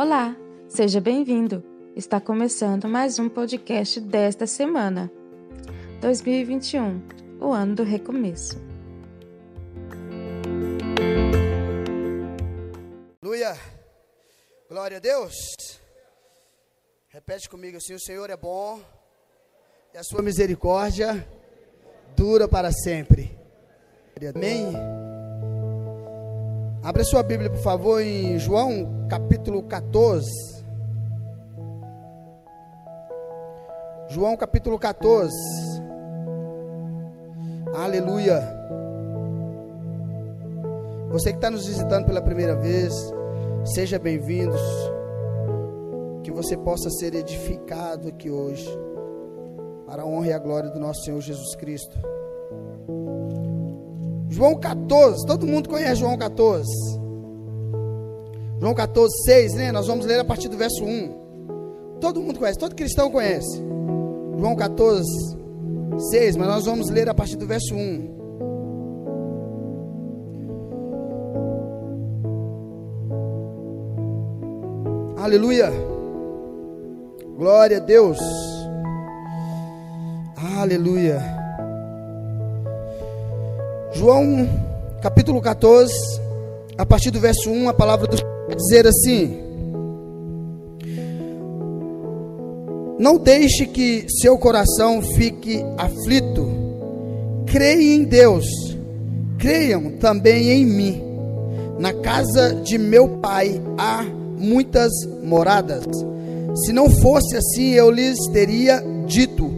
Olá, seja bem-vindo. Está começando mais um podcast desta semana. 2021, o ano do recomeço. Aleluia. Glória a Deus. Repete comigo assim: o Senhor é bom e a sua misericórdia dura para sempre. Amém. Abra sua Bíblia, por favor, em João capítulo 14. João capítulo 14. Aleluia. Você que está nos visitando pela primeira vez, seja bem-vindos. Que você possa ser edificado aqui hoje, para a honra e a glória do nosso Senhor Jesus Cristo. João 14, todo mundo conhece João 14. João 14, 6, né? Nós vamos ler a partir do verso 1. Todo mundo conhece, todo cristão conhece. João 14, 6, mas nós vamos ler a partir do verso 1. Aleluia. Glória a Deus. Aleluia. João capítulo 14, a partir do verso 1, a palavra do Senhor dizer assim: Não deixe que seu coração fique aflito. Creia em Deus, creiam também em mim. Na casa de meu pai há muitas moradas. Se não fosse assim, eu lhes teria dito: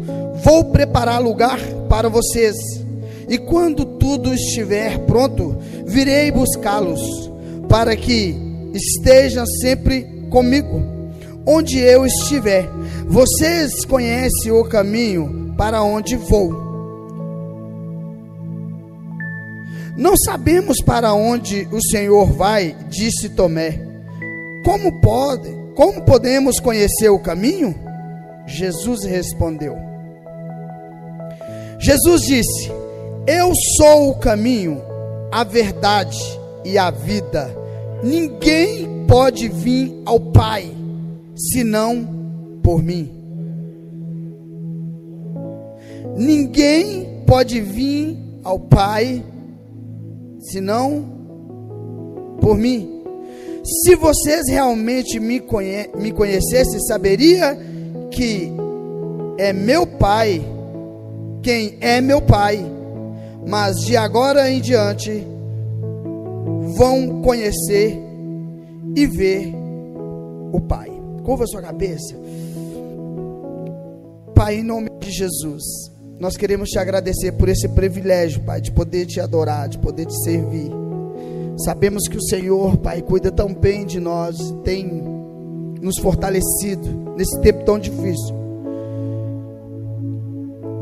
Vou preparar lugar para vocês. E quando tudo estiver pronto, virei buscá-los, para que estejam sempre comigo, onde eu estiver. Vocês conhecem o caminho para onde vou. Não sabemos para onde o Senhor vai, disse Tomé. Como pode? Como podemos conhecer o caminho? Jesus respondeu. Jesus disse: eu sou o caminho, a verdade e a vida. Ninguém pode vir ao Pai senão por mim. Ninguém pode vir ao Pai senão por mim. Se vocês realmente me, conhe me conhecessem, saberia que é meu Pai quem é meu Pai mas de agora em diante vão conhecer e ver o Pai. Curva sua cabeça. Pai, em nome de Jesus, nós queremos te agradecer por esse privilégio, Pai, de poder te adorar, de poder te servir. Sabemos que o Senhor, Pai, cuida tão bem de nós, tem nos fortalecido nesse tempo tão difícil.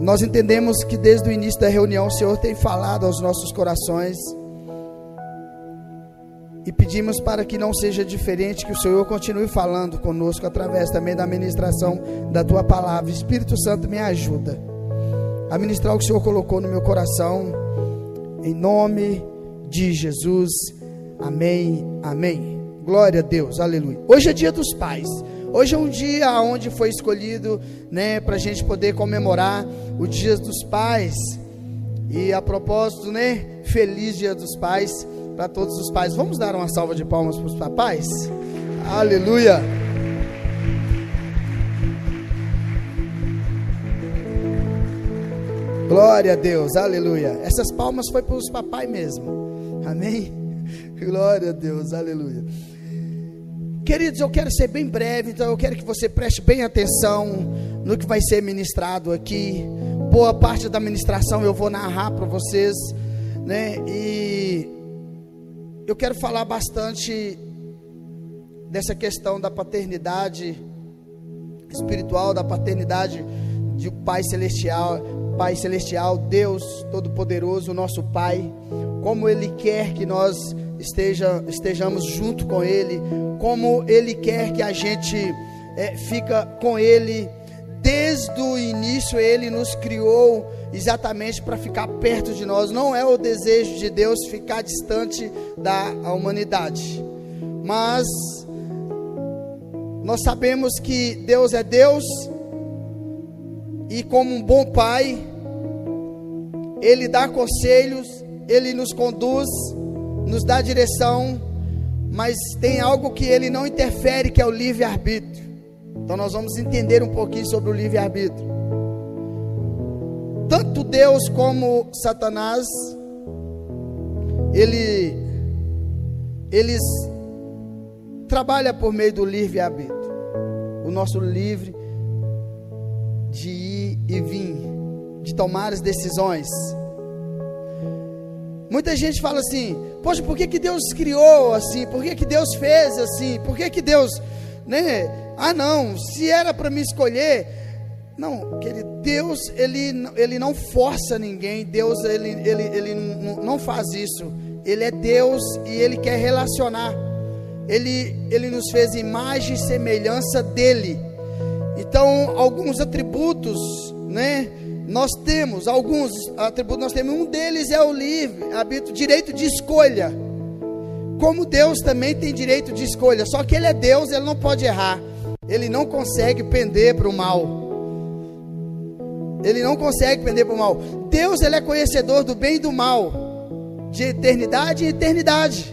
Nós entendemos que desde o início da reunião o Senhor tem falado aos nossos corações. E pedimos para que não seja diferente, que o Senhor continue falando conosco através também da ministração da tua palavra. Espírito Santo, me ajuda a ministrar o que o Senhor colocou no meu coração. Em nome de Jesus. Amém. Amém. Glória a Deus. Aleluia. Hoje é dia dos pais. Hoje é um dia onde foi escolhido, né, para a gente poder comemorar o Dia dos Pais. E a propósito, né, feliz Dia dos Pais para todos os pais. Vamos dar uma salva de palmas para os papais? Aleluia! Glória a Deus, aleluia. Essas palmas foi para os papai mesmo. Amém? Glória a Deus, aleluia. Queridos, eu quero ser bem breve, então eu quero que você preste bem atenção no que vai ser ministrado aqui. Boa parte da ministração eu vou narrar para vocês, né? E eu quero falar bastante dessa questão da paternidade espiritual, da paternidade de Pai celestial, Pai celestial, Deus todo-poderoso, nosso Pai, como ele quer que nós esteja, estejamos junto com Ele, como Ele quer que a gente é, fica com Ele. Desde o início Ele nos criou exatamente para ficar perto de nós. Não é o desejo de Deus ficar distante da humanidade, mas nós sabemos que Deus é Deus e como um bom pai, ele dá conselhos, ele nos conduz, nos dá direção, mas tem algo que ele não interfere, que é o livre-arbítrio. Então nós vamos entender um pouquinho sobre o livre-arbítrio. Tanto Deus como Satanás, ele, eles trabalham por meio do livre-arbítrio. O nosso livre de ir e vir, de tomar as decisões. Muita gente fala assim: Poxa, por que, que Deus criou assim? Por que, que Deus fez assim? Por que, que Deus, né? Ah, não, se era para me escolher. Não, querido, Deus, ele, ele não força ninguém. Deus, ele, ele, ele não, faz isso. Ele é Deus e ele quer relacionar. Ele, ele nos fez imagem e semelhança dele. Então, alguns atributos, né? Nós temos alguns atributos, nós temos um deles é o livre, habito, direito de escolha. Como Deus também tem direito de escolha, só que ele é Deus, ele não pode errar. Ele não consegue pender para o mal. Ele não consegue pender para o mal. Deus, ele é conhecedor do bem e do mal, de eternidade em eternidade.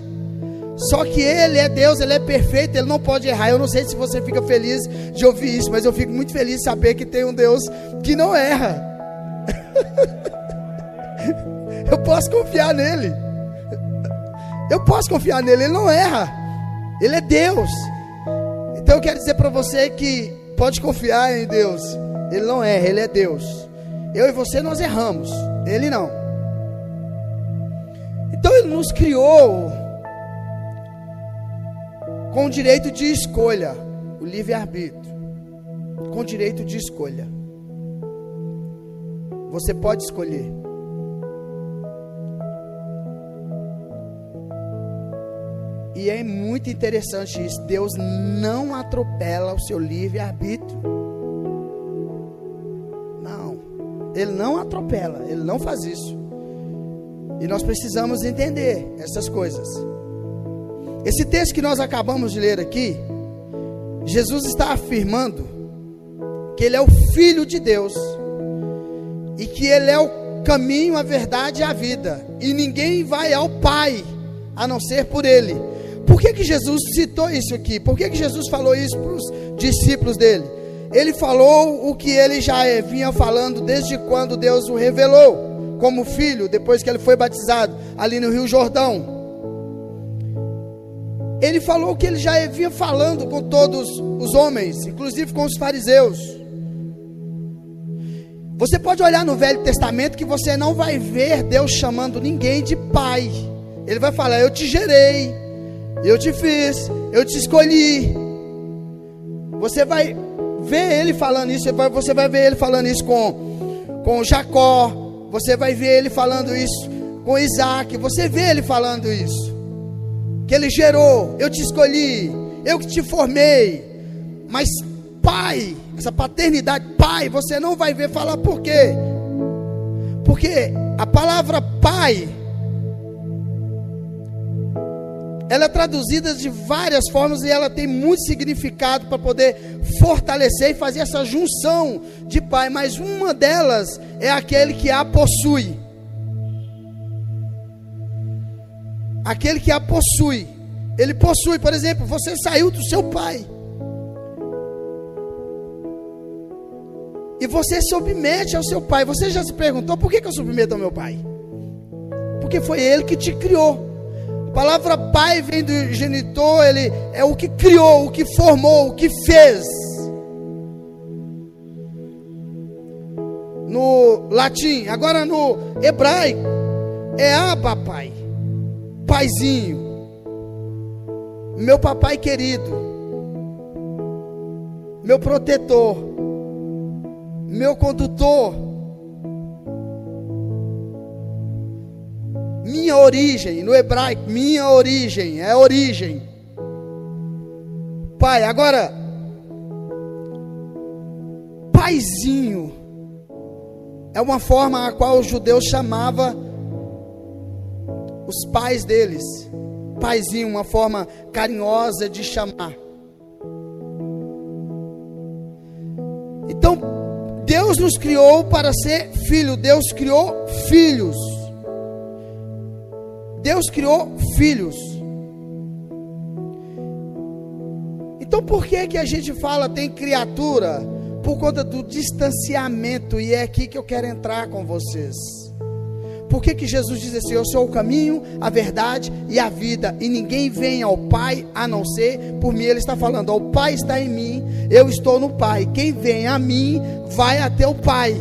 Só que Ele é Deus, Ele é perfeito, Ele não pode errar. Eu não sei se você fica feliz de ouvir isso, mas eu fico muito feliz de saber que tem um Deus que não erra. eu posso confiar nele. Eu posso confiar nele, ele não erra. Ele é Deus. Então eu quero dizer para você que pode confiar em Deus. Ele não erra, ele é Deus. Eu e você nós erramos, ele não. Então ele nos criou com direito de escolha, o livre-arbítrio. Com direito de escolha. Você pode escolher. E é muito interessante isso. Deus não atropela o seu livre-arbítrio. Não. Ele não atropela. Ele não faz isso. E nós precisamos entender essas coisas. Esse texto que nós acabamos de ler aqui, Jesus está afirmando que Ele é o Filho de Deus e que Ele é o caminho, a verdade e a vida, e ninguém vai ao Pai a não ser por Ele. Por que, que Jesus citou isso aqui? Por que, que Jesus falou isso para os discípulos dele? Ele falou o que ele já vinha falando desde quando Deus o revelou como filho, depois que ele foi batizado ali no Rio Jordão ele falou que ele já vinha falando com todos os homens, inclusive com os fariseus. Você pode olhar no Velho Testamento que você não vai ver Deus chamando ninguém de pai. Ele vai falar: Eu te gerei, eu te fiz, eu te escolhi. Você vai ver ele falando isso, você vai ver ele falando isso com, com Jacó, você vai ver ele falando isso com Isaac, você vê ele falando isso que Ele gerou, eu te escolhi, eu que te formei. Mas pai, essa paternidade, pai, você não vai ver falar por quê? Porque a palavra pai, ela é traduzida de várias formas e ela tem muito significado para poder fortalecer e fazer essa junção de pai, mas uma delas é aquele que a possui. aquele que a possui. Ele possui, por exemplo, você saiu do seu pai. E você submete ao seu pai. Você já se perguntou por que, eu submeto ao meu pai? Porque foi ele que te criou. A palavra pai vem do genitor, ele é o que criou, o que formou, o que fez. No latim, agora no hebraico, é Abba Pai paizinho, meu papai querido, meu protetor, meu condutor, minha origem, no hebraico, minha origem, é origem. Pai, agora, paizinho, é uma forma a qual os judeus chamavam os pais deles. Paizinho, uma forma carinhosa de chamar. Deus nos criou para ser filho, Deus criou filhos. Deus criou filhos. Então por que que a gente fala tem criatura? Por conta do distanciamento e é aqui que eu quero entrar com vocês. Por que, que Jesus diz assim: Eu sou o caminho, a verdade e a vida, e ninguém vem ao Pai a não ser por mim? Ele está falando: O Pai está em mim, eu estou no Pai. Quem vem a mim vai até o Pai.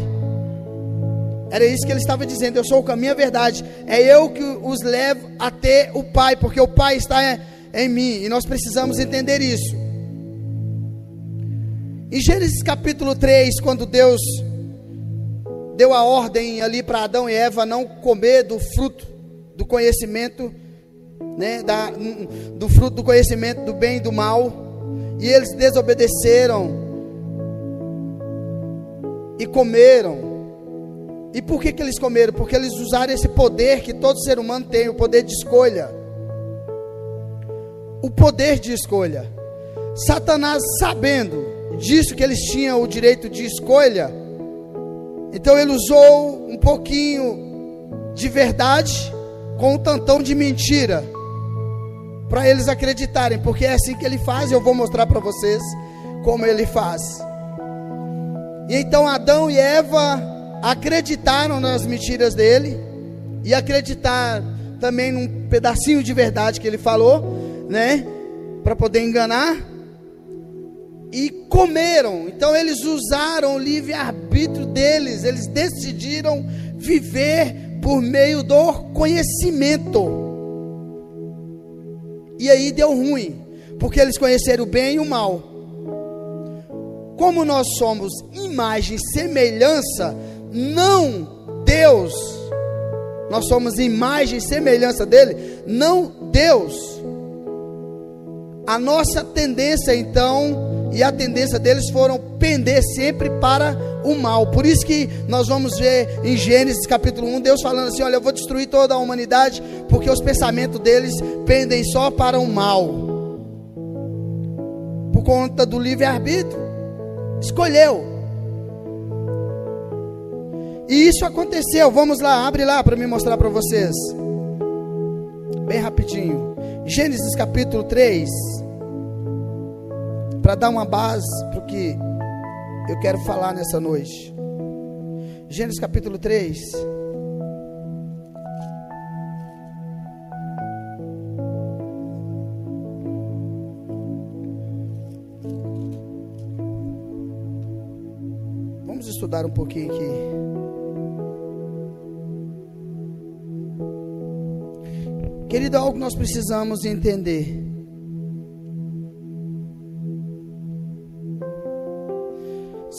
Era isso que ele estava dizendo: Eu sou o caminho, a verdade. É eu que os levo até o Pai, porque o Pai está em mim, e nós precisamos entender isso. Em Gênesis capítulo 3, quando Deus deu a ordem ali para Adão e Eva não comer do fruto do conhecimento, né, da, do fruto do conhecimento do bem e do mal, e eles desobedeceram e comeram. E por que, que eles comeram? Porque eles usaram esse poder que todo ser humano tem, o poder de escolha. O poder de escolha. Satanás, sabendo disso que eles tinham o direito de escolha, então ele usou um pouquinho de verdade com um tantão de mentira para eles acreditarem, porque é assim que ele faz, eu vou mostrar para vocês como ele faz. E então Adão e Eva acreditaram nas mentiras dele e acreditar também num pedacinho de verdade que ele falou, né, para poder enganar e comeram. Então eles usaram o livre-arbítrio deles, eles decidiram viver por meio do conhecimento. E aí deu ruim, porque eles conheceram o bem e o mal. Como nós somos imagem e semelhança, não Deus, nós somos imagem e semelhança dele, não Deus. A nossa tendência então e a tendência deles foram pender sempre para o mal. Por isso que nós vamos ver em Gênesis capítulo 1, Deus falando assim: Olha, eu vou destruir toda a humanidade, porque os pensamentos deles pendem só para o mal. Por conta do livre-arbítrio. Escolheu. E isso aconteceu. Vamos lá, abre lá para me mostrar para vocês. Bem rapidinho. Gênesis capítulo 3 para dar uma base para o que eu quero falar nessa noite. Gênesis capítulo 3. Vamos estudar um pouquinho aqui. Querido, algo que nós precisamos entender.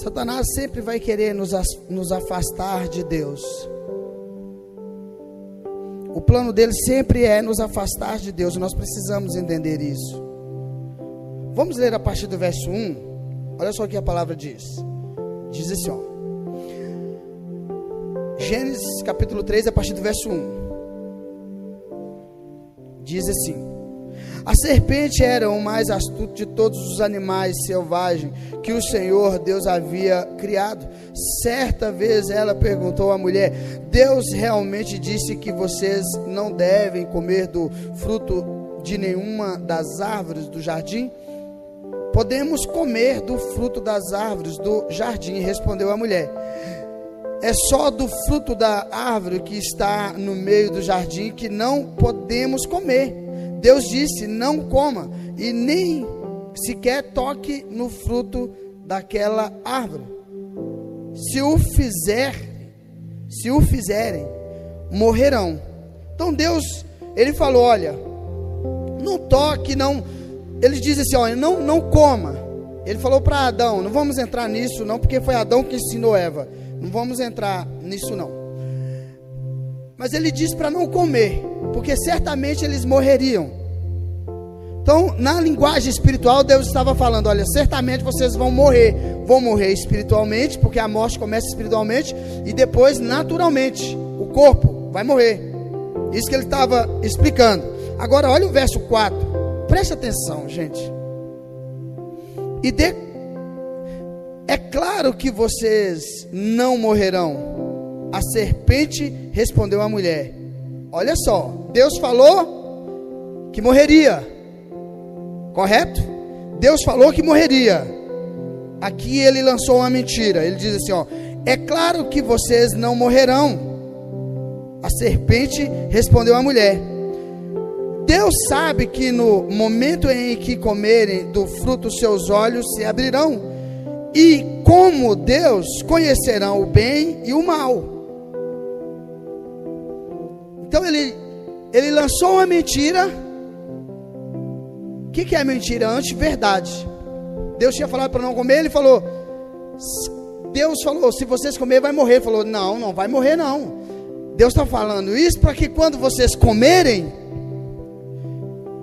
Satanás sempre vai querer nos, nos afastar de Deus. O plano dele sempre é nos afastar de Deus. Nós precisamos entender isso. Vamos ler a partir do verso 1. Olha só o que a palavra diz. Diz assim, ó. Gênesis capítulo 3, a partir do verso 1. Diz assim: a serpente era o mais astuto de todos os animais selvagens que o Senhor Deus havia criado. Certa vez ela perguntou à mulher: Deus realmente disse que vocês não devem comer do fruto de nenhuma das árvores do jardim? Podemos comer do fruto das árvores do jardim, respondeu a mulher. É só do fruto da árvore que está no meio do jardim que não podemos comer Deus disse: não coma e nem sequer toque no fruto daquela árvore. Se o fizer, se o fizerem, morrerão. Então Deus, ele falou: olha, não toque, não. Ele diz assim: olha, não, não coma. Ele falou para Adão: não vamos entrar nisso, não, porque foi Adão que ensinou Eva. Não vamos entrar nisso, não. Mas ele disse para não comer, porque certamente eles morreriam. Então, na linguagem espiritual, Deus estava falando: olha, certamente vocês vão morrer. Vão morrer espiritualmente, porque a morte começa espiritualmente, e depois, naturalmente, o corpo vai morrer. Isso que ele estava explicando. Agora, olha o verso 4. Preste atenção, gente. E de É claro que vocês não morrerão. A serpente respondeu à mulher: Olha só, Deus falou que morreria. Correto? Deus falou que morreria. Aqui ele lançou uma mentira. Ele diz assim, ó: É claro que vocês não morrerão. A serpente respondeu à mulher: Deus sabe que no momento em que comerem do fruto, seus olhos se abrirão, e como Deus conhecerão o bem e o mal. Então ele, ele lançou uma mentira. O que, que é mentira? Antes, verdade. Deus tinha falado para não comer, ele falou. Deus falou: se vocês comerem, vai morrer. Ele falou: não, não vai morrer, não. Deus está falando isso para que quando vocês comerem,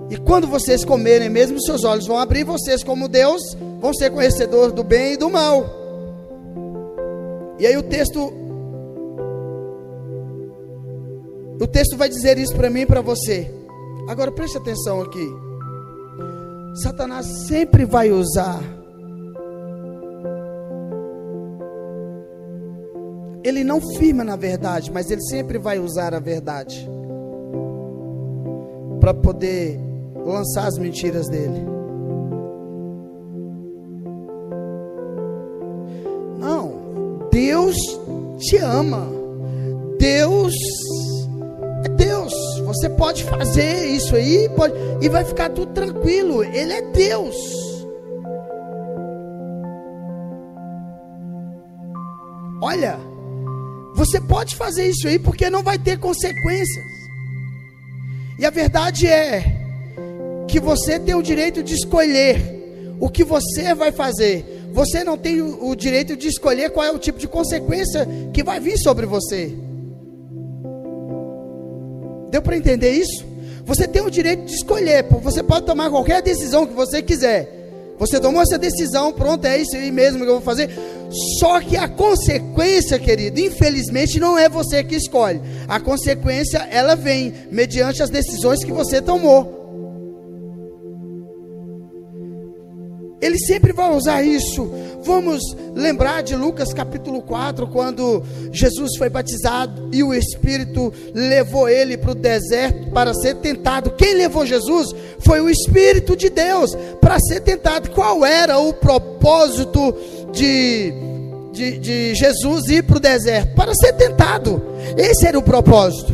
e quando vocês comerem mesmo, seus olhos vão abrir, vocês, como Deus, vão ser conhecedores do bem e do mal. E aí o texto. O texto vai dizer isso para mim e para você. Agora preste atenção aqui. Satanás sempre vai usar. Ele não firma na verdade, mas ele sempre vai usar a verdade para poder lançar as mentiras dele. Não, Deus te ama. Deus. Você pode fazer isso aí pode, e vai ficar tudo tranquilo. Ele é Deus. Olha, você pode fazer isso aí porque não vai ter consequências. E a verdade é que você tem o direito de escolher o que você vai fazer. Você não tem o, o direito de escolher qual é o tipo de consequência que vai vir sobre você. Deu para entender isso? Você tem o direito de escolher, você pode tomar qualquer decisão que você quiser. Você tomou essa decisão, pronto, é isso aí mesmo que eu vou fazer. Só que a consequência, querido, infelizmente não é você que escolhe. A consequência, ela vem mediante as decisões que você tomou. Ele sempre vai usar isso. Vamos lembrar de Lucas capítulo 4, quando Jesus foi batizado e o Espírito levou ele para o deserto para ser tentado. Quem levou Jesus foi o Espírito de Deus para ser tentado. Qual era o propósito de, de, de Jesus ir para o deserto? Para ser tentado. Esse era o propósito.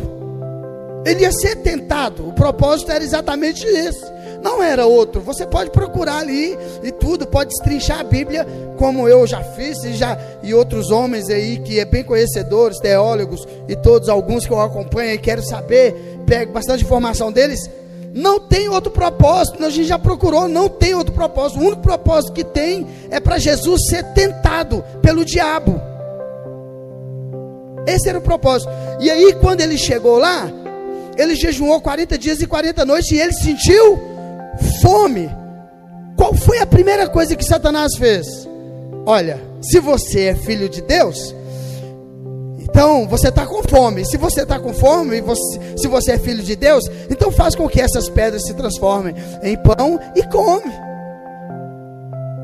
Ele ia ser tentado. O propósito era exatamente esse não era outro. Você pode procurar ali e tudo, pode destrinchar a Bíblia, como eu já fiz e, já, e outros homens aí que é bem conhecedores, teólogos e todos alguns que eu acompanho e quero saber, pego bastante informação deles. Não tem outro propósito, a gente já procurou, não tem outro propósito. O único propósito que tem é para Jesus ser tentado pelo diabo. Esse era o propósito. E aí, quando ele chegou lá, ele jejuou 40 dias e 40 noites e ele sentiu fome. Qual foi a primeira coisa que Satanás fez? Olha, se você é filho de Deus, então você está com fome. Se você está com fome, você, se você é filho de Deus, então faz com que essas pedras se transformem em pão e come.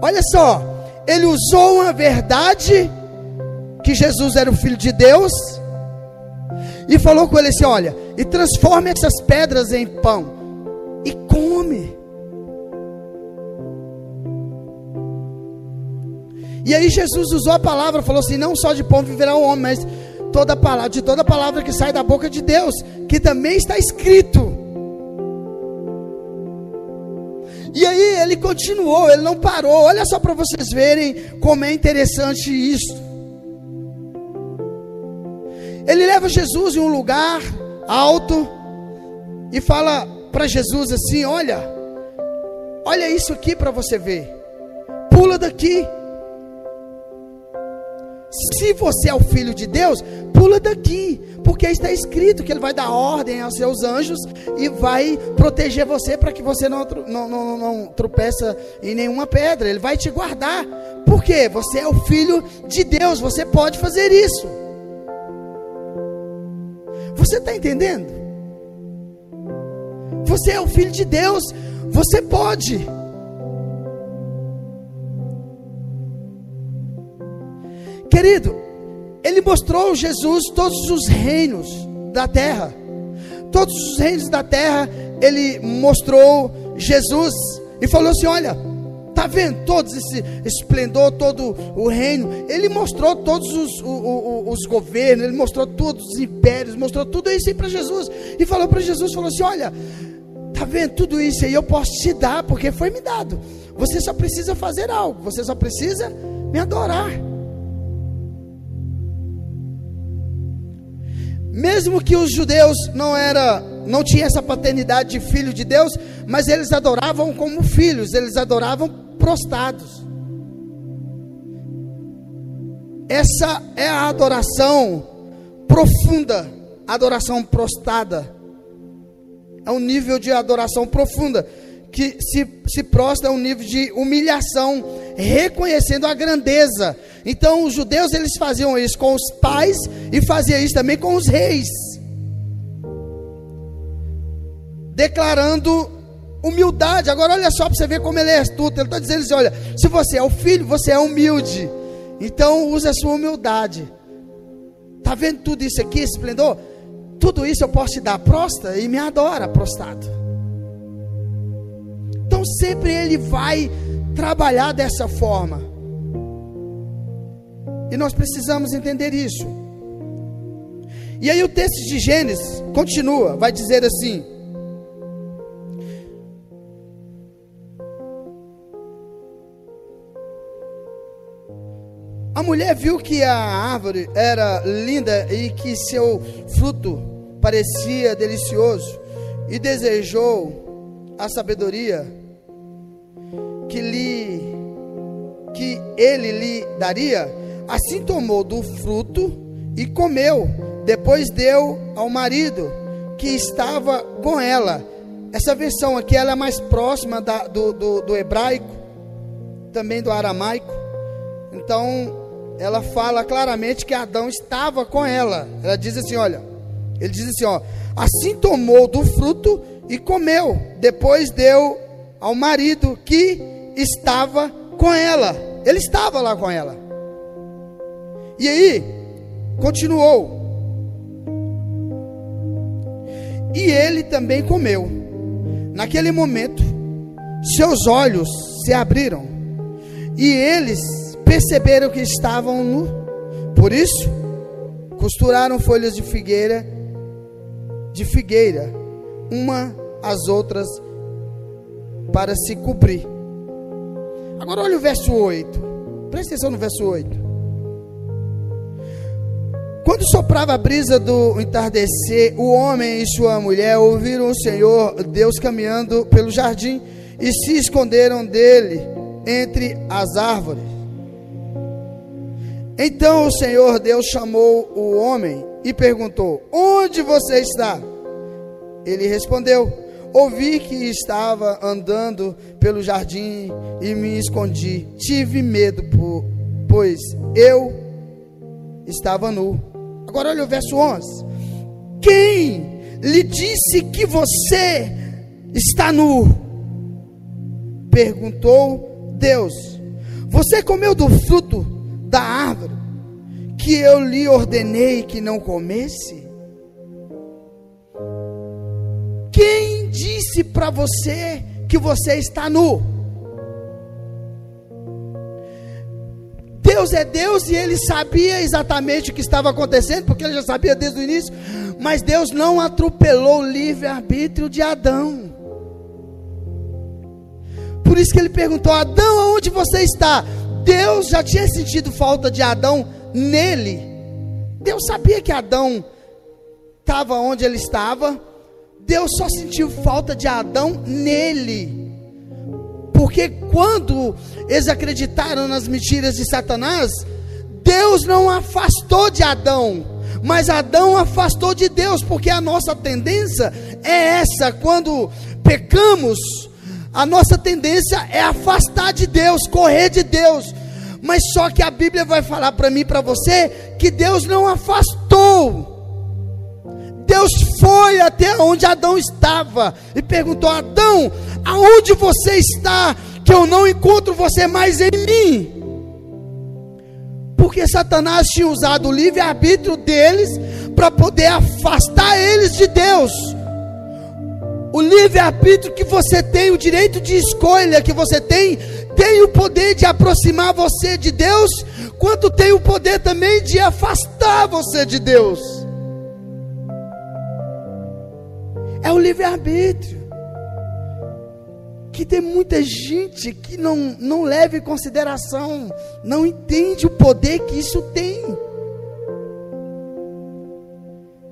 Olha só, ele usou uma verdade que Jesus era o filho de Deus e falou com ele assim: olha, e transforme essas pedras em pão e come. E aí Jesus usou a palavra, falou assim: não só de pão viverá o homem, mas toda palavra, de toda palavra que sai da boca de Deus, que também está escrito. E aí ele continuou, ele não parou. Olha só para vocês verem como é interessante isso. Ele leva Jesus em um lugar alto e fala para Jesus assim: Olha, olha isso aqui para você ver. Pula daqui. Se você é o filho de Deus, pula daqui, porque está escrito que Ele vai dar ordem aos seus anjos e vai proteger você para que você não, não, não, não tropeça em nenhuma pedra. Ele vai te guardar, porque você é o filho de Deus, você pode fazer isso. Você está entendendo? Você é o filho de Deus, você pode. Querido, ele mostrou Jesus todos os reinos da terra. Todos os reinos da terra, ele mostrou Jesus e falou assim: Olha, tá vendo todo esse esplendor, todo o reino? Ele mostrou todos os, os, os governos, ele mostrou todos os impérios, mostrou tudo isso aí para Jesus e falou para Jesus: Falou assim: Olha, tá vendo tudo isso aí? Eu posso te dar porque foi me dado. Você só precisa fazer algo, você só precisa me adorar. Mesmo que os judeus não era, não tinha essa paternidade de filho de Deus, mas eles adoravam como filhos, eles adoravam prostrados. Essa é a adoração profunda, adoração prostrada. É um nível de adoração profunda que se, se prostra a um nível de humilhação, reconhecendo a grandeza. Então, os judeus eles faziam isso com os pais e faziam isso também com os reis, declarando humildade. Agora, olha só para você ver como ele é astuto. Ele está dizendo assim: olha, se você é o filho, você é humilde. Então, use a sua humildade. Está vendo tudo isso aqui, esplendor? Tudo isso eu posso te dar prosta e me adora prostrado. Então sempre ele vai trabalhar dessa forma. E nós precisamos entender isso. E aí o texto de Gênesis continua, vai dizer assim: A mulher viu que a árvore era linda e que seu fruto parecia delicioso e desejou a sabedoria que lhe que ele lhe daria, assim tomou do fruto e comeu. Depois deu ao marido que estava com ela. Essa versão aqui ela é mais próxima da, do, do, do hebraico, também do aramaico. Então, ela fala claramente que Adão estava com ela. Ela diz assim: olha, ele diz assim: ó, assim tomou do fruto e comeu. Depois deu ao marido que estava com ela. Ele estava lá com ela. E aí, continuou. E ele também comeu. Naquele momento, seus olhos se abriram. E eles perceberam que estavam nu. Por isso, costuraram folhas de figueira de figueira uma às outras para se cobrir. Agora olha o verso 8. Presta atenção no verso 8. Quando soprava a brisa do entardecer, o homem e sua mulher ouviram o Senhor Deus caminhando pelo jardim e se esconderam dele entre as árvores. Então o Senhor Deus chamou o homem e perguntou: Onde você está? Ele respondeu: Ouvi que estava andando pelo jardim e me escondi. Tive medo, pois eu estava nu. Agora olha o verso 11. Quem lhe disse que você está nu? Perguntou Deus. Você comeu do fruto da árvore que eu lhe ordenei que não comesse? Quem disse para você que você está nu? Deus é Deus e ele sabia exatamente o que estava acontecendo, porque ele já sabia desde o início, mas Deus não atropelou o livre-arbítrio de Adão. Por isso que ele perguntou: Adão, aonde você está? Deus já tinha sentido falta de Adão nele. Deus sabia que Adão estava onde ele estava, Deus só sentiu falta de Adão nele. Porque quando eles acreditaram nas mentiras de Satanás, Deus não afastou de Adão, mas Adão afastou de Deus, porque a nossa tendência é essa, quando pecamos, a nossa tendência é afastar de Deus, correr de Deus. Mas só que a Bíblia vai falar para mim, para você, que Deus não afastou. Deus foi até onde Adão estava e perguntou: Adão, aonde você está? Que eu não encontro você mais em mim. Porque Satanás tinha usado o livre-arbítrio deles para poder afastar eles de Deus. O livre-arbítrio que você tem, o direito de escolha que você tem, tem o poder de aproximar você de Deus, quanto tem o poder também de afastar você de Deus. É o livre-arbítrio. Que tem muita gente que não, não leva em consideração, não entende o poder que isso tem.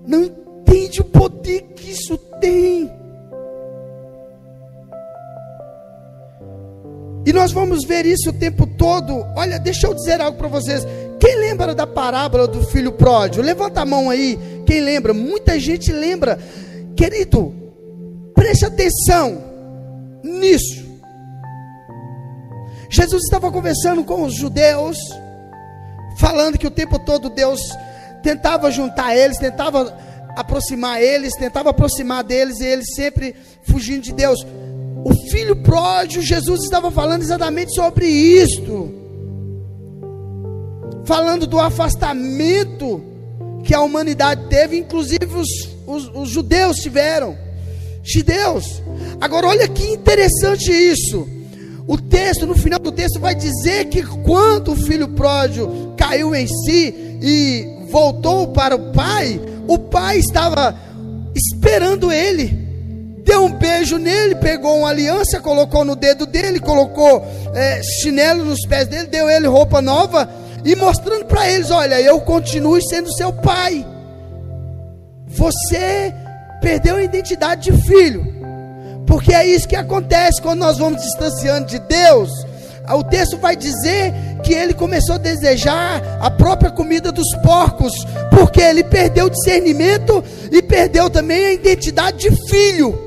Não entende o poder que isso tem. E nós vamos ver isso o tempo todo. Olha, deixa eu dizer algo para vocês. Quem lembra da parábola do filho pródigo? Levanta a mão aí. Quem lembra? Muita gente lembra. Querido, preste atenção nisso. Jesus estava conversando com os judeus, falando que o tempo todo Deus tentava juntar eles, tentava aproximar eles, tentava aproximar deles e eles sempre fugindo de Deus o filho pródigo, Jesus estava falando exatamente sobre isto. Falando do afastamento que a humanidade teve, inclusive os, os, os judeus tiveram de Deus. Agora, olha que interessante isso. O texto, no final do texto, vai dizer que quando o filho pródigo caiu em si e voltou para o pai, o pai estava esperando ele deu um beijo nele, pegou uma aliança, colocou no dedo dele, colocou é, chinelo nos pés dele, deu ele roupa nova e mostrando para eles: olha, eu continuo sendo seu pai. Você perdeu a identidade de filho, porque é isso que acontece quando nós vamos distanciando de Deus. O texto vai dizer que ele começou a desejar a própria comida dos porcos, porque ele perdeu o discernimento e perdeu também a identidade de filho.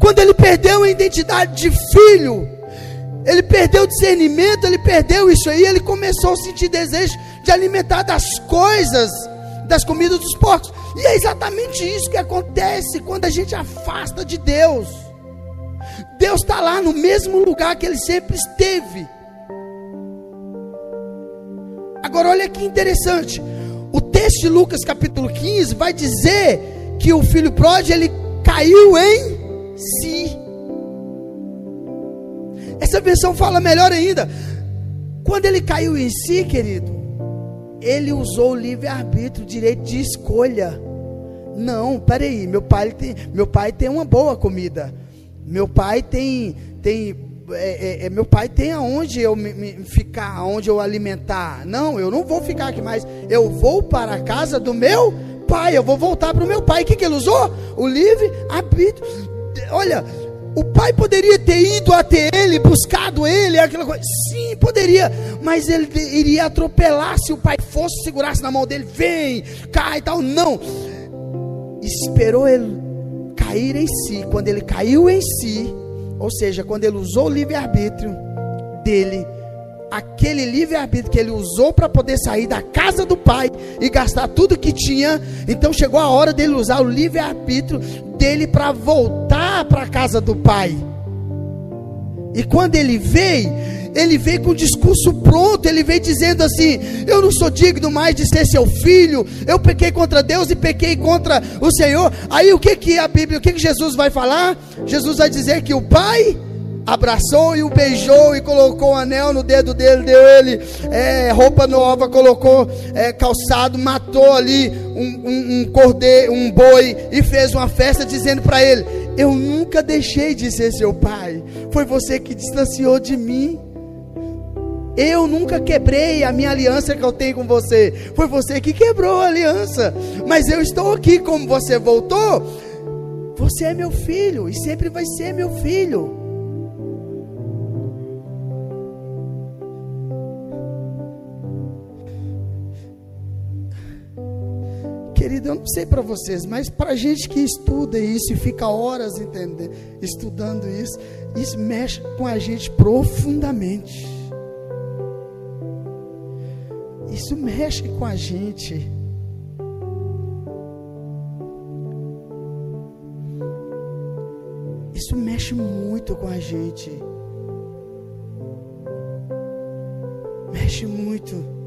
Quando ele perdeu a identidade de filho, ele perdeu o discernimento, ele perdeu isso aí, ele começou a sentir desejo de alimentar das coisas, das comidas dos porcos. E é exatamente isso que acontece quando a gente afasta de Deus. Deus está lá no mesmo lugar que ele sempre esteve. Agora, olha que interessante. O texto de Lucas capítulo 15 vai dizer que o filho pródigo ele caiu em si. Essa versão fala melhor ainda. Quando ele caiu em si, querido, ele usou o livre-arbítrio, o direito de escolha. Não, peraí, meu pai tem, meu pai tem uma boa comida. Meu pai tem, tem é, é, é meu pai tem aonde eu me, me, ficar, aonde eu alimentar. Não, eu não vou ficar aqui mais. Eu vou para a casa do meu pai. Eu vou voltar para o meu pai. O que, que ele usou? O livre arbítrio olha, o pai poderia ter ido até ele, buscado ele, aquela coisa. Sim, poderia, mas ele iria atropelar se o pai fosse segurasse na mão dele, vem, cai e tal. Não. Esperou ele cair em si. Quando ele caiu em si, ou seja, quando ele usou o livre-arbítrio dele, aquele livre-arbítrio que ele usou para poder sair da casa do pai e gastar tudo que tinha, então chegou a hora dele usar o livre-arbítrio dele para voltar para a casa do pai. E quando ele veio, ele veio com o discurso pronto, ele veio dizendo assim: Eu não sou digno mais de ser seu filho, eu pequei contra Deus e pequei contra o Senhor. Aí o que que a Bíblia, o que que Jesus vai falar? Jesus vai dizer que o pai abraçou e o beijou e colocou um anel no dedo dele, deu ele é, roupa nova, colocou é, calçado, matou ali um, um, um cordeiro, um boi e fez uma festa dizendo para ele: Eu nunca deixei de ser seu pai, foi você que distanciou de mim. Eu nunca quebrei a minha aliança que eu tenho com você. Foi você que quebrou a aliança. Mas eu estou aqui, como você voltou. Você é meu filho e sempre vai ser meu filho. Querido, eu não sei para vocês, mas para a gente que estuda isso e fica horas entendendo, estudando isso, isso mexe com a gente profundamente. Isso mexe com a gente. Isso mexe muito com a gente. Mexe muito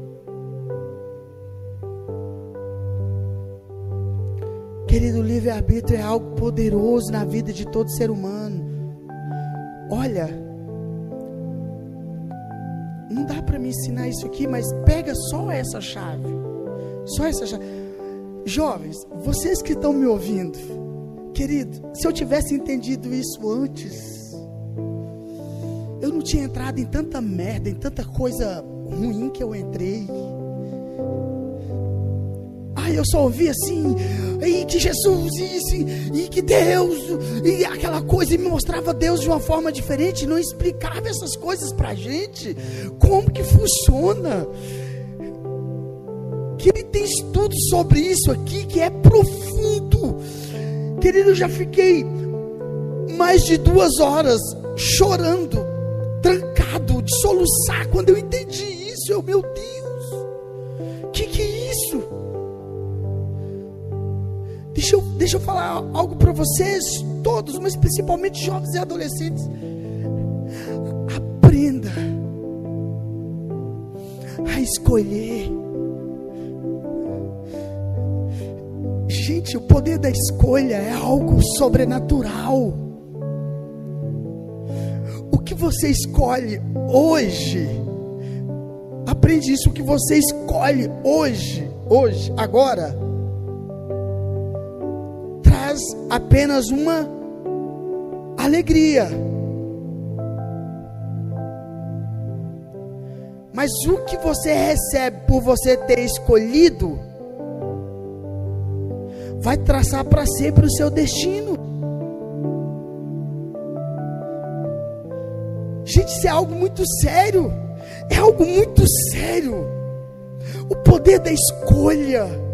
Querido, o livre-arbítrio é algo poderoso na vida de todo ser humano. Olha, não dá para me ensinar isso aqui, mas pega só essa chave. Só essa chave. Jovens, vocês que estão me ouvindo, querido, se eu tivesse entendido isso antes, eu não tinha entrado em tanta merda, em tanta coisa ruim que eu entrei. Ai, eu só ouvi assim, e que Jesus, e, e que Deus, e aquela coisa, e me mostrava Deus de uma forma diferente, não explicava essas coisas pra gente, como que funciona. Que ele tem estudo sobre isso aqui que é profundo. Querido, eu já fiquei mais de duas horas chorando, trancado, de soluçar quando eu entendi isso. Eu, meu Deus, Deixa eu, deixa eu falar algo para vocês, todos, mas principalmente jovens e adolescentes. Aprenda a escolher. Gente, o poder da escolha é algo sobrenatural. O que você escolhe hoje, aprende isso, o que você escolhe hoje, hoje, agora traz apenas uma alegria. Mas o que você recebe por você ter escolhido, vai traçar para sempre o seu destino. Gente, isso é algo muito sério. É algo muito sério. O poder da escolha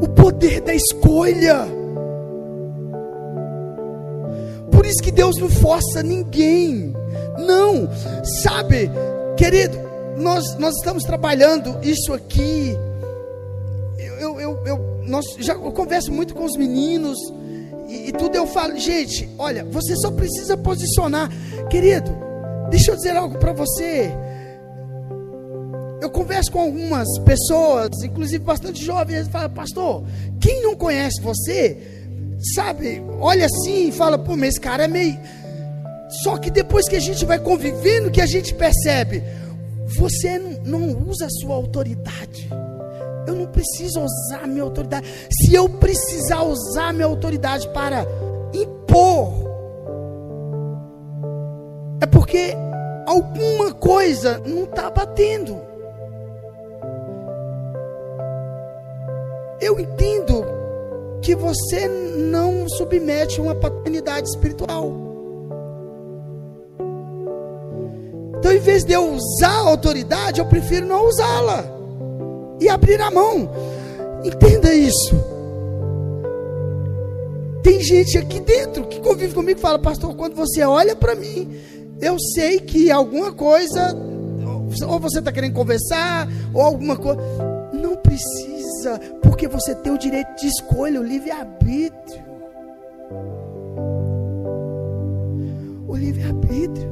o poder da escolha. Por isso que Deus não força ninguém. Não, sabe, querido, nós, nós estamos trabalhando isso aqui. Eu, eu, eu, nós, já, eu converso muito com os meninos e, e tudo eu falo, gente, olha, você só precisa posicionar, querido. Deixa eu dizer algo para você eu converso com algumas pessoas, inclusive bastante jovens, e falam, pastor, quem não conhece você, sabe, olha assim e fala, pô, mas esse cara é meio. Só que depois que a gente vai convivendo, que a gente percebe, você não, usa a sua autoridade. Eu não preciso usar a minha autoridade. Se eu precisar usar a minha autoridade para impor, é porque alguma coisa não está batendo. Eu entendo que você não submete uma paternidade espiritual. Então, em vez de eu usar a autoridade, eu prefiro não usá-la e abrir a mão. Entenda isso. Tem gente aqui dentro que convive comigo e fala, pastor, quando você olha para mim, eu sei que alguma coisa, ou você está querendo conversar, ou alguma coisa. Não precisa porque você tem o direito de escolha, o livre-arbítrio. O livre-arbítrio.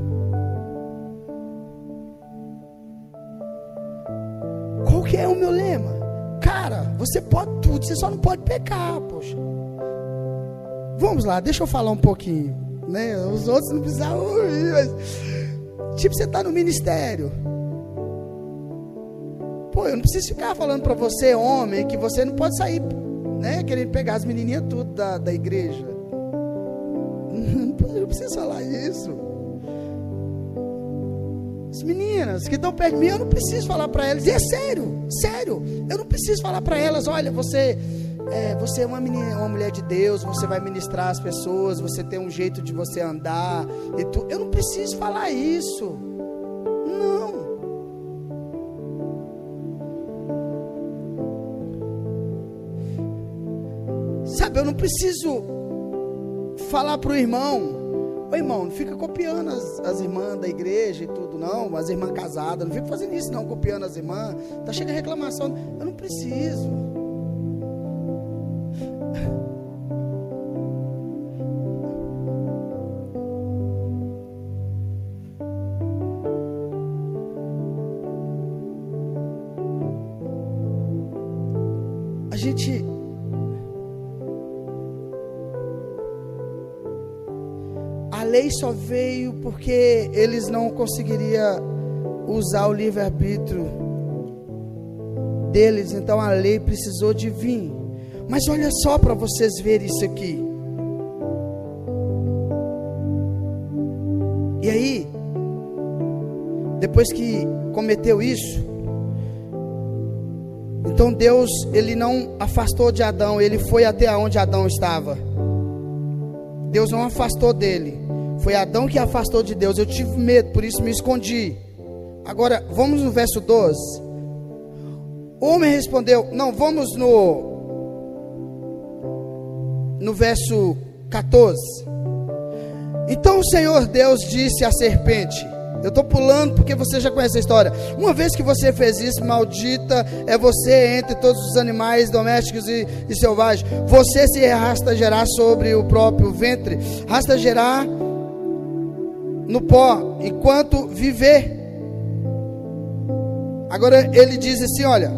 Qual que é o meu lema? Cara, você pode tudo, você só não pode pecar, poxa. Vamos lá, deixa eu falar um pouquinho. Né? Os outros não precisavam ouvir, mas. Tipo, você está no ministério. Pô, eu não preciso ficar falando para você, homem, que você não pode sair, né, querendo pegar as menininhas tudo da, da igreja. Eu não preciso falar isso. As meninas que estão perto de mim, eu não preciso falar para elas. E é sério, sério. Eu não preciso falar para elas, olha, você é, você é uma menina, uma mulher de Deus, você vai ministrar as pessoas, você tem um jeito de você andar e tu, eu não preciso falar isso. Preciso falar para o irmão, ô irmão, não fica copiando as, as irmãs da igreja e tudo, não, as irmãs casadas, não fica fazendo isso não, copiando as irmãs, tá cheia de reclamação, eu não preciso. Só veio porque eles não conseguiriam usar o livre-arbítrio deles, então a lei precisou de vir. Mas olha só para vocês verem isso aqui. E aí, depois que cometeu isso, então Deus, ele não afastou de Adão, ele foi até onde Adão estava. Deus não afastou dele. Foi Adão que afastou de Deus. Eu tive medo, por isso me escondi. Agora, vamos no verso 12. O homem respondeu: Não, vamos no no verso 14. Então o Senhor Deus disse à serpente: Eu estou pulando porque você já conhece a história. Uma vez que você fez isso, maldita é você entre todos os animais domésticos e, e selvagens. Você se rastejará sobre o próprio ventre, rastejará no pó, enquanto viver. Agora ele diz assim: Olha,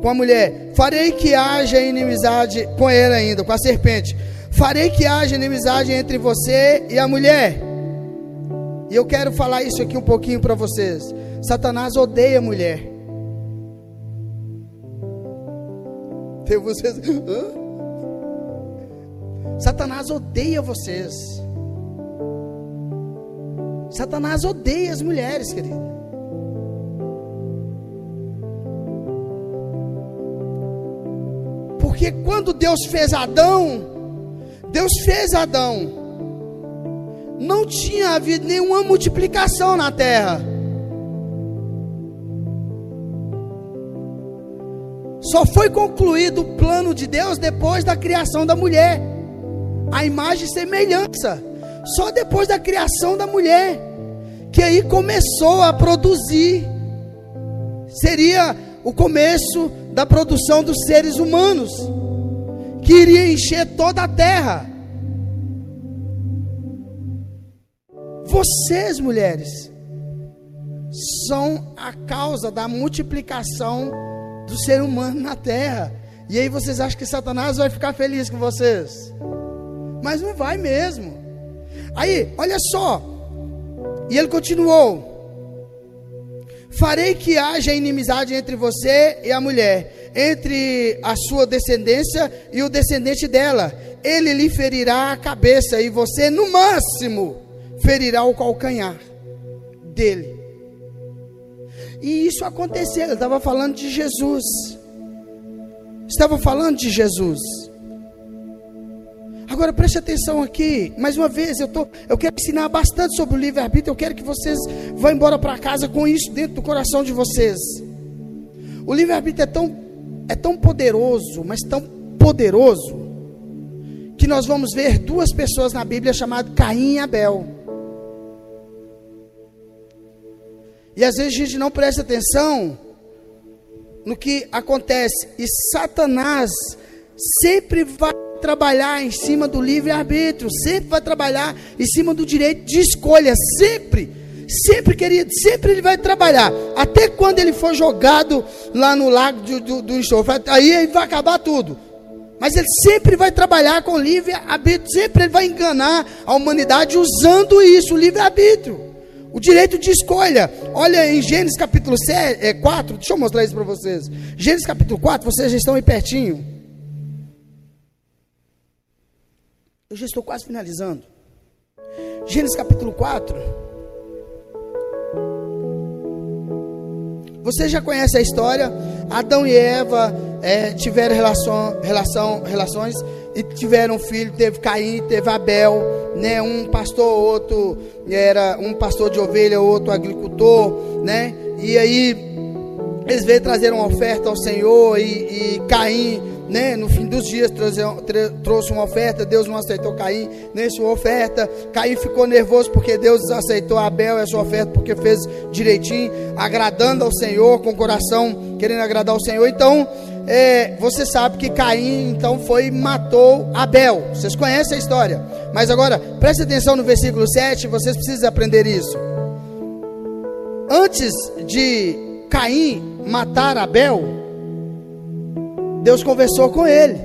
com a mulher, farei que haja inimizade com ele ainda, com a serpente farei que haja inimizade entre você e a mulher. E eu quero falar isso aqui um pouquinho para vocês. Satanás odeia a mulher. Tem vocês. Hã? Satanás odeia vocês. Satanás odeia as mulheres, querido. Porque quando Deus fez Adão, Deus fez Adão. Não tinha havido nenhuma multiplicação na terra. Só foi concluído o plano de Deus depois da criação da mulher. A imagem e semelhança. Só depois da criação da mulher. Que aí começou a produzir. Seria o começo da produção dos seres humanos que iria encher toda a terra. Vocês, mulheres, são a causa da multiplicação do ser humano na terra. E aí vocês acham que Satanás vai ficar feliz com vocês? Mas não vai mesmo. Aí, olha só. E ele continuou: Farei que haja inimizade entre você e a mulher, entre a sua descendência e o descendente dela. Ele lhe ferirá a cabeça e você, no máximo, ferirá o calcanhar dele. E isso aconteceu, ele estava falando de Jesus. Estava falando de Jesus. Agora preste atenção aqui, mais uma vez, eu, tô, eu quero ensinar bastante sobre o livre-arbítrio, eu quero que vocês vão embora para casa com isso dentro do coração de vocês. O livre-arbítrio é tão, é tão poderoso, mas tão poderoso, que nós vamos ver duas pessoas na Bíblia chamadas Caim e Abel. E às vezes a gente não presta atenção no que acontece, e Satanás sempre vai trabalhar em cima do livre-arbítrio, sempre vai trabalhar em cima do direito de escolha, sempre. Sempre, querido, sempre ele vai trabalhar. Até quando ele for jogado lá no lago do, do, do enxofre, aí vai acabar tudo. Mas ele sempre vai trabalhar com livre-arbítrio, sempre ele vai enganar a humanidade usando isso, o livre-arbítrio. O direito de escolha. Olha em Gênesis capítulo 7, é, 4, deixa eu mostrar isso para vocês. Gênesis capítulo 4, vocês já estão aí pertinho. Eu já estou quase finalizando. Gênesis capítulo 4. Você já conhece a história? Adão e Eva é, tiveram relação, relação, relações e tiveram um filho. Teve Caim, teve Abel, né? Um pastor, outro era um pastor de ovelha, outro agricultor, né? E aí eles veio trazer uma oferta ao Senhor e, e Caim né, no fim dos dias trouxe uma oferta, Deus não aceitou Caim nem sua oferta. Caim ficou nervoso porque Deus aceitou Abel e a sua oferta porque fez direitinho, agradando ao Senhor, com o coração querendo agradar ao Senhor. Então, é, você sabe que Caim então foi e matou Abel. Vocês conhecem a história. Mas agora, preste atenção no versículo 7, vocês precisam aprender isso. Antes de Caim matar Abel, Deus conversou com ele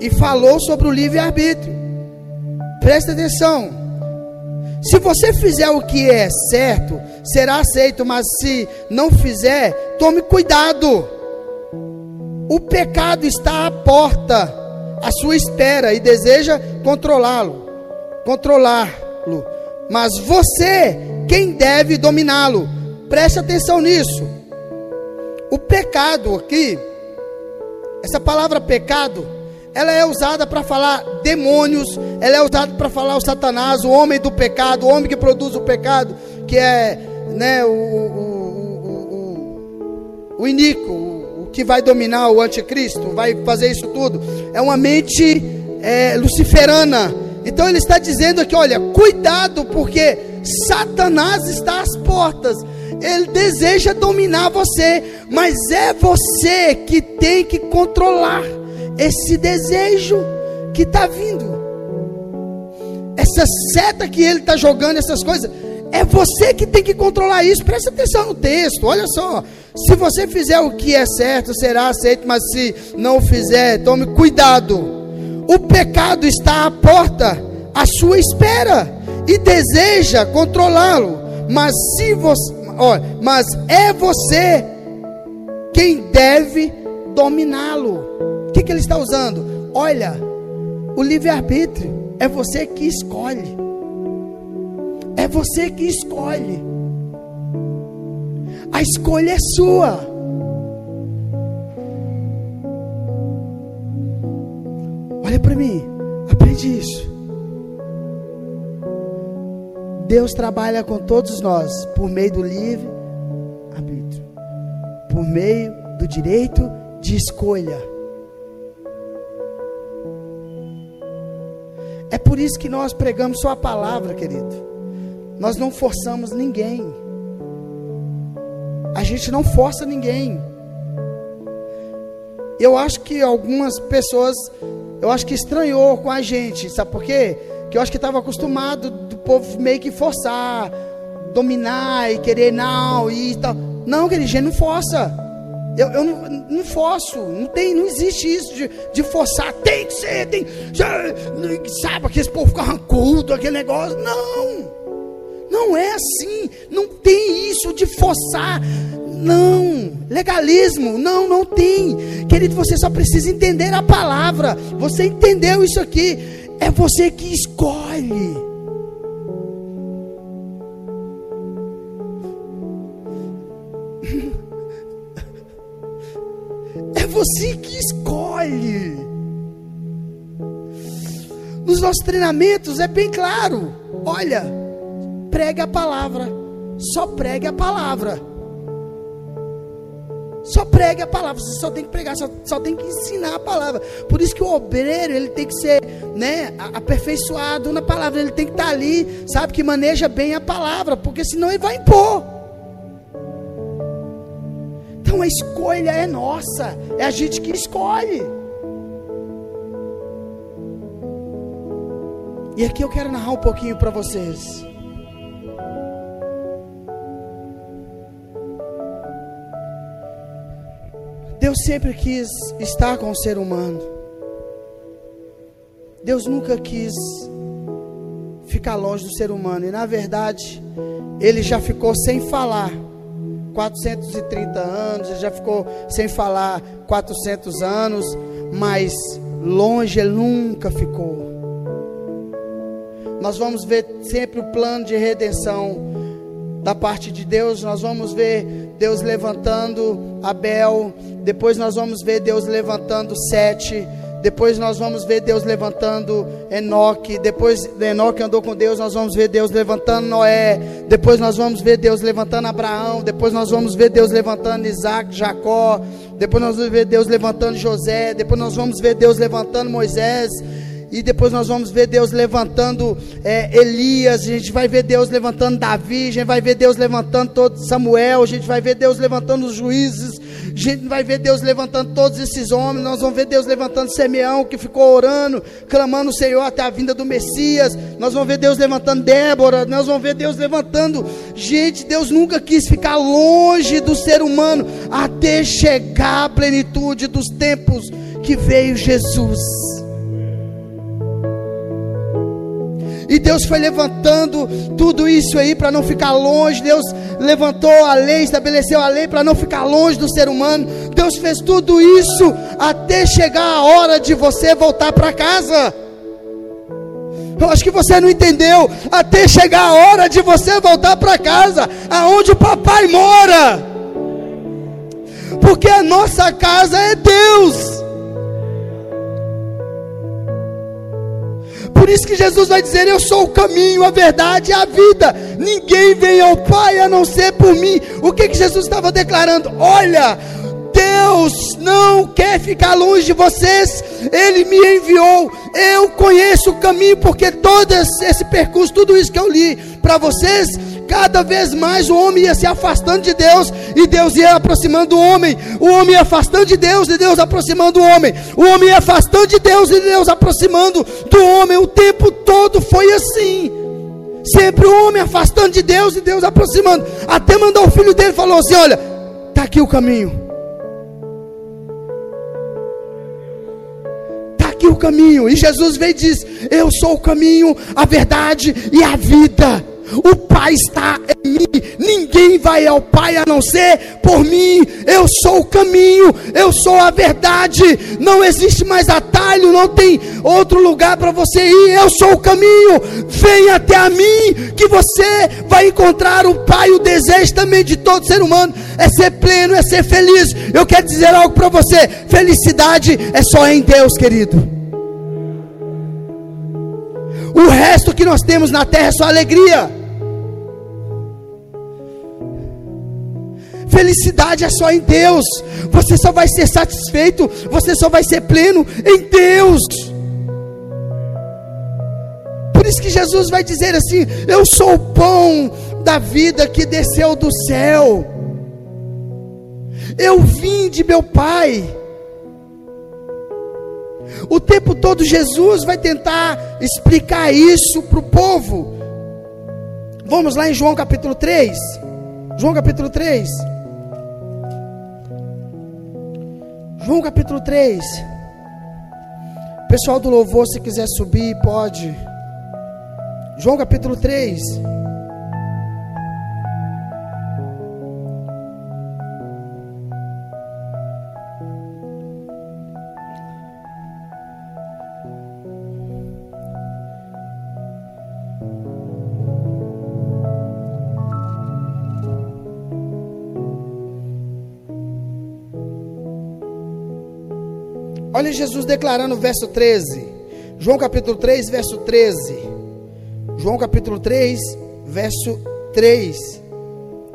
e falou sobre o livre-arbítrio. Presta atenção. Se você fizer o que é certo, será aceito, mas se não fizer, tome cuidado. O pecado está à porta, à sua espera e deseja controlá-lo, controlá-lo. Mas você, quem deve dominá-lo? Preste atenção nisso. O pecado aqui, essa palavra pecado, ela é usada para falar demônios, ela é usada para falar o Satanás, o homem do pecado, o homem que produz o pecado, que é né, o, o, o, o iníquo, o, que vai dominar o anticristo, vai fazer isso tudo. É uma mente é, luciferana. Então ele está dizendo aqui: olha, cuidado, porque Satanás está às portas. Ele deseja dominar você, mas é você que tem que controlar esse desejo que está vindo. Essa seta que ele está jogando, essas coisas, é você que tem que controlar isso. Presta atenção no texto, olha só. Se você fizer o que é certo, será aceito, mas se não fizer, tome cuidado. O pecado está à porta, à sua espera, e deseja controlá-lo. Mas se você, olha, mas é você quem deve dominá-lo que, que ele está usando? Olha, o livre-arbítrio é você que escolhe. É você que escolhe. A escolha é sua. Olha para mim, aprende isso. Deus trabalha com todos nós por meio do livre arbítrio, por meio do direito de escolha. É por isso que nós pregamos Sua palavra, querido. Nós não forçamos ninguém. A gente não força ninguém. Eu acho que algumas pessoas, eu acho que estranhou com a gente, sabe por quê? Que eu acho que estava acostumado do povo meio que forçar, dominar e querer não e tal. Não, querido, gente não força. Eu, eu não, não forço, não tem, não existe isso de, de forçar, tem que ser, tem, sabe, aquele povo fica rancudo, aquele negócio. Não, não é assim, não tem isso de forçar, não, legalismo, não, não tem, querido, você só precisa entender a palavra, você entendeu isso aqui, é você que escolhe. Você que escolhe. Nos nossos treinamentos é bem claro. Olha, pregue a palavra. Só pregue a palavra. Só pregue a palavra, você só tem que pregar, só, só tem que ensinar a palavra. Por isso que o obreiro, ele tem que ser, né, aperfeiçoado na palavra, ele tem que estar ali, sabe, que maneja bem a palavra, porque senão ele vai impor. Então a escolha é nossa, é a gente que escolhe. E aqui eu quero narrar um pouquinho para vocês. Deus sempre quis estar com o ser humano. Deus nunca quis ficar longe do ser humano. E na verdade, Ele já ficou sem falar 430 anos, ele já ficou sem falar 400 anos, mas longe ele nunca ficou. Nós vamos ver sempre o plano de redenção da parte de Deus, nós vamos ver Deus levantando Abel, depois nós vamos ver Deus levantando Sete, depois nós vamos ver Deus levantando Enoque. Depois Enoque andou com Deus, nós vamos ver Deus levantando Noé. Depois nós vamos ver Deus levantando Abraão. Depois nós vamos ver Deus levantando Isaac, Jacó. Depois nós vamos ver Deus levantando José. Depois nós vamos ver Deus levantando Moisés. E depois nós vamos ver Deus levantando é, Elias, a gente vai ver Deus levantando Davi, a gente vai ver Deus levantando todo Samuel, a gente vai ver Deus levantando os juízes, A gente vai ver Deus levantando todos esses homens. Nós vamos ver Deus levantando Simeão, que ficou orando, clamando o Senhor até a vinda do Messias. Nós vamos ver Deus levantando Débora. Nós vamos ver Deus levantando. Gente, Deus nunca quis ficar longe do ser humano até chegar à plenitude dos tempos que veio Jesus. E Deus foi levantando tudo isso aí para não ficar longe. Deus levantou a lei, estabeleceu a lei para não ficar longe do ser humano. Deus fez tudo isso até chegar a hora de você voltar para casa. Eu acho que você não entendeu. Até chegar a hora de você voltar para casa, aonde o papai mora. Porque a nossa casa é Deus. Por isso que Jesus vai dizer: Eu sou o caminho, a verdade e a vida. Ninguém vem ao Pai a não ser por mim. O que, que Jesus estava declarando? Olha, Deus não quer ficar longe de vocês, Ele me enviou. Eu conheço o caminho, porque todo esse percurso, tudo isso que eu li para vocês, cada vez mais o homem ia se afastando de Deus e Deus ia aproximando o homem. O homem ia afastando de Deus e Deus aproximando o homem. O homem ia afastando de Deus e Deus aproximando do homem. O tempo todo foi assim. Sempre o homem afastando de Deus e Deus aproximando. Até mandou o filho dele falou assim: Olha, está aqui o caminho. Está aqui o caminho. E Jesus veio e diz: Eu sou o caminho, a verdade e a vida. O Pai está em mim. Ninguém vai ao Pai a não ser por mim. Eu sou o caminho, eu sou a verdade. Não existe mais atalho, não tem outro lugar para você ir. Eu sou o caminho. Venha até a mim que você vai encontrar o Pai. O desejo também de todo ser humano é ser pleno, é ser feliz. Eu quero dizer algo para você: felicidade é só em Deus, querido. O resto que nós temos na terra é só alegria. Felicidade é só em Deus. Você só vai ser satisfeito, você só vai ser pleno em Deus. Por isso que Jesus vai dizer assim: Eu sou o pão da vida que desceu do céu. Eu vim de meu Pai. O tempo todo Jesus vai tentar explicar isso para o povo. Vamos lá em João capítulo 3. João capítulo 3. João capítulo 3. Pessoal do louvor, se quiser subir, pode. João capítulo 3. Olha Jesus declarando o verso 13. João capítulo 3, verso 13. João capítulo 3, verso 3.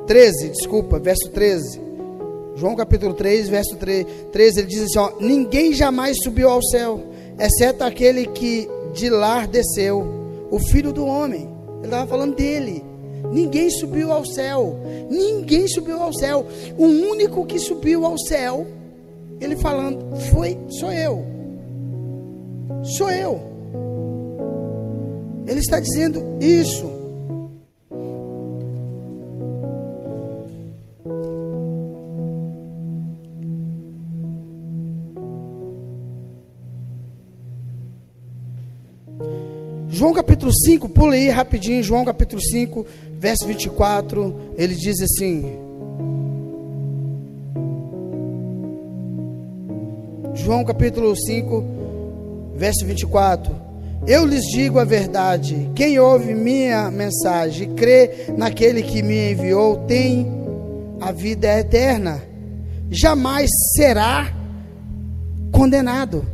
13, desculpa, verso 13. João capítulo 3, verso 13, ele diz assim: ó, Ninguém jamais subiu ao céu, exceto aquele que de lá desceu, o filho do homem. Ele estava falando dele. Ninguém subiu ao céu. Ninguém subiu ao céu. O único que subiu ao céu ele falando, foi, sou eu. Sou eu. Ele está dizendo isso. João capítulo 5, pula aí rapidinho, João capítulo 5, verso 24, ele diz assim: João capítulo 5, verso 24. Eu lhes digo a verdade: quem ouve minha mensagem e crê naquele que me enviou tem a vida eterna. Jamais será condenado,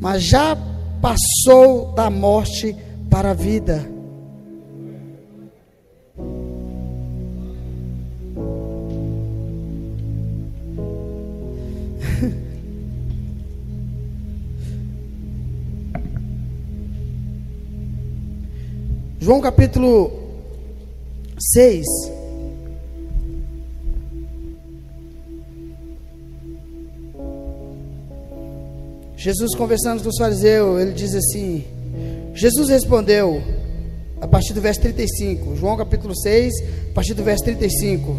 mas já passou da morte para a vida. João capítulo 6. Jesus conversando com os fariseus, ele diz assim: Jesus respondeu, a partir do verso 35, João capítulo 6, a partir do verso 35.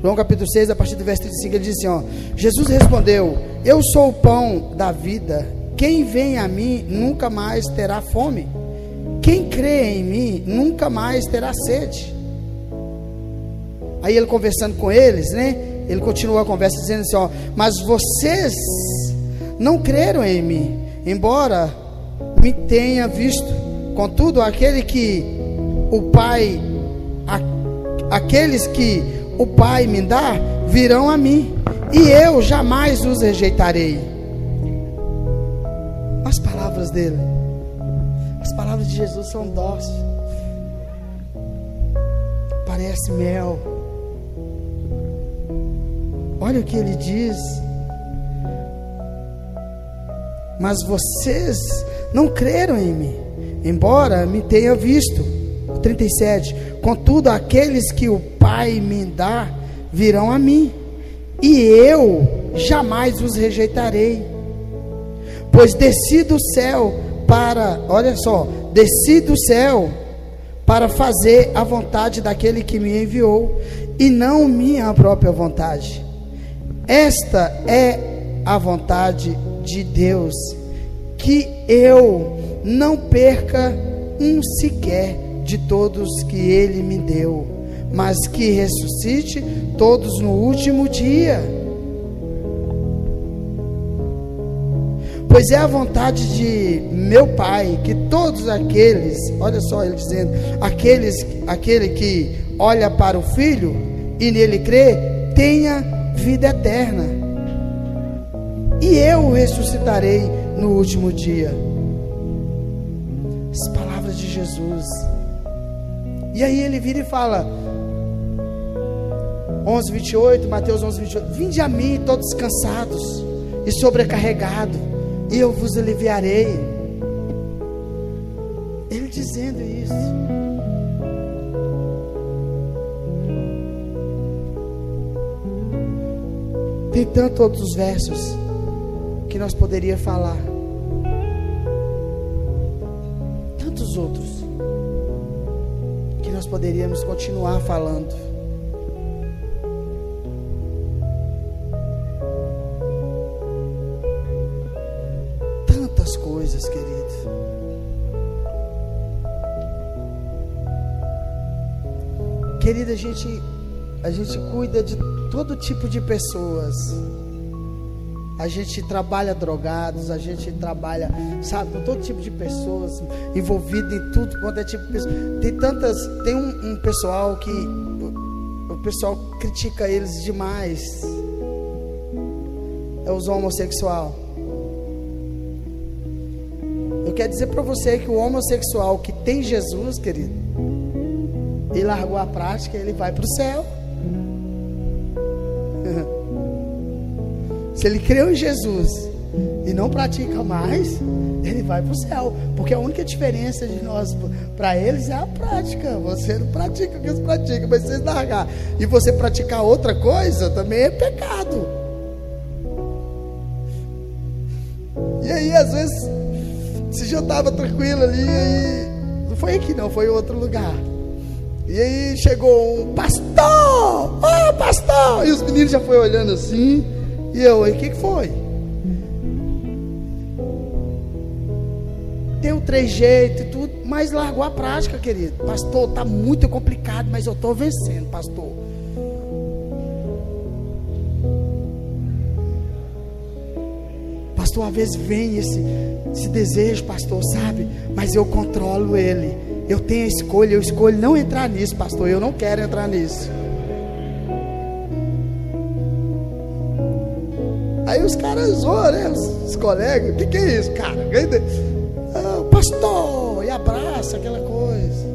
João capítulo 6, a partir do verso 35, ele diz assim: ó, Jesus respondeu: Eu sou o pão da vida. Quem vem a mim nunca mais terá fome. Quem crê em mim nunca mais terá sede. Aí ele conversando com eles, né? Ele continua a conversa dizendo assim: ó, mas vocês não creram em mim, embora me tenha visto. Contudo, aquele que o Pai, aqueles que o Pai me dá, virão a mim, e eu jamais os rejeitarei. As palavras dele, as palavras de Jesus são doces, parece mel. Olha o que ele diz. Mas vocês não creram em mim embora me tenha visto. 37. Contudo, aqueles que o Pai me dá virão a mim, e eu jamais os rejeitarei. Pois desci do céu para, olha só, desci do céu para fazer a vontade daquele que me enviou, e não minha própria vontade. Esta é a vontade de Deus, que eu não perca um sequer de todos que ele me deu, mas que ressuscite todos no último dia. Pois é a vontade de meu Pai que todos aqueles, olha só ele dizendo, aqueles, aquele que olha para o Filho e nele crê, tenha vida eterna. E eu o ressuscitarei no último dia. As palavras de Jesus. E aí ele vira e fala, 11, 28, Mateus 11, 28, Vinde a mim todos cansados e sobrecarregados, e eu vos aliviarei. Ele dizendo isso. Tem tantos outros versos que nós poderíamos falar. outros, que nós poderíamos continuar falando. Gente, a gente cuida de todo tipo de pessoas a gente trabalha drogados, a gente trabalha, sabe, com todo tipo de pessoas, envolvido em tudo quanto é tipo de pessoa. Tem tantas, tem um, um pessoal que o, o, pessoal critica eles demais. É os homossexual. Eu quero dizer para você que o homossexual que tem Jesus, querido, e largou a prática, ele vai para o céu. Se ele creu em Jesus e não pratica mais, ele vai para o céu. Porque a única diferença de nós para eles é a prática. Você não pratica o que eles praticam, mas vocês largar e você praticar outra coisa também é pecado. E aí, às vezes, você já estava tranquilo ali, aí, não foi aqui não, foi em outro lugar. E aí chegou um pastor, oh pastor, e os meninos já foram olhando assim. E eu, o que, que foi? Tem o trejeito e tudo, mas largou a prática, querido. Pastor, está muito complicado, mas eu estou vencendo, pastor. Pastor, às vezes vem esse, esse desejo, pastor, sabe? Mas eu controlo ele. Eu tenho a escolha, eu escolho não entrar nisso, pastor. Eu não quero entrar nisso. Aí os caras zoam, né? Os, os colegas, o que, que é isso, cara? Ah, pastor, e abraça aquela coisa.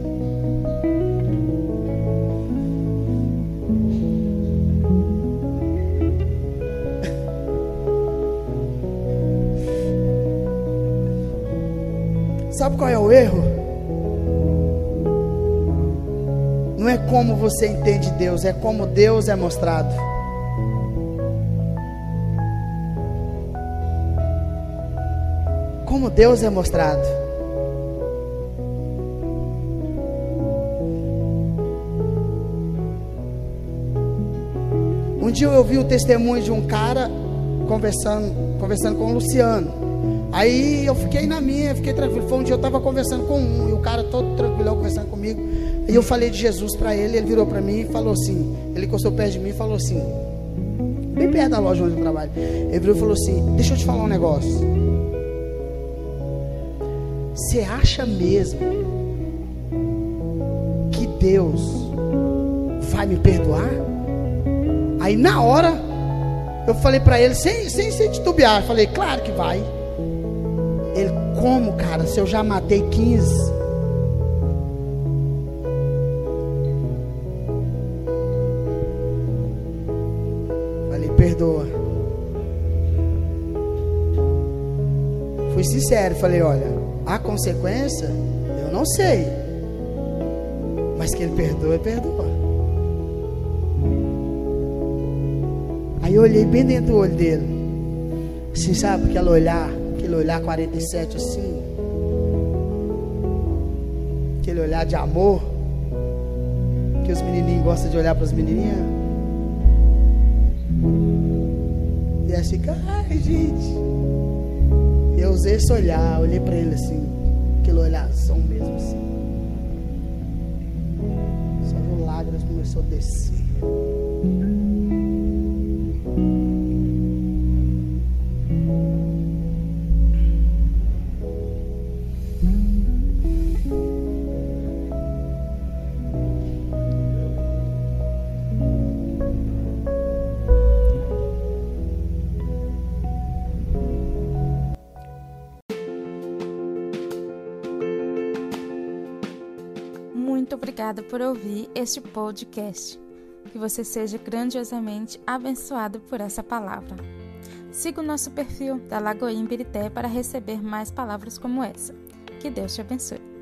Sabe qual é o erro? É como você entende Deus, é como Deus é mostrado. como Deus é mostrado. Um dia eu ouvi o testemunho de um cara conversando, conversando com o Luciano. Aí eu fiquei na minha, fiquei tranquilo. Foi um dia eu estava conversando com um, e o cara todo tranquilão conversando comigo. E eu falei de Jesus para ele, ele virou para mim e falou assim: ele encostou perto de mim e falou assim, bem perto da loja onde eu trabalho. Ele virou e falou assim: Deixa eu te falar um negócio. Você acha mesmo que Deus vai me perdoar? Aí na hora eu falei para ele, sem, sem, sem titubear, falei: Claro que vai. Ele, como, cara, se eu já matei 15? Fui sincero, falei, olha, a consequência, eu não sei. Mas que ele perdoa, perdoa. Aí eu olhei bem dentro do olho dele. Assim, sabe, aquela olhar aquele olhar 47 assim, aquele olhar de amor, que os menininhos gostam de olhar para as menininhas. E assim, ai gente, usei esse olhar, olhei para ele assim, aquele olharzão mesmo assim. Só que lágrimas começou a descer. Obrigada por ouvir este podcast. Que você seja grandiosamente abençoado por essa palavra. Siga o nosso perfil da Lagoa Imbirité para receber mais palavras como essa. Que Deus te abençoe.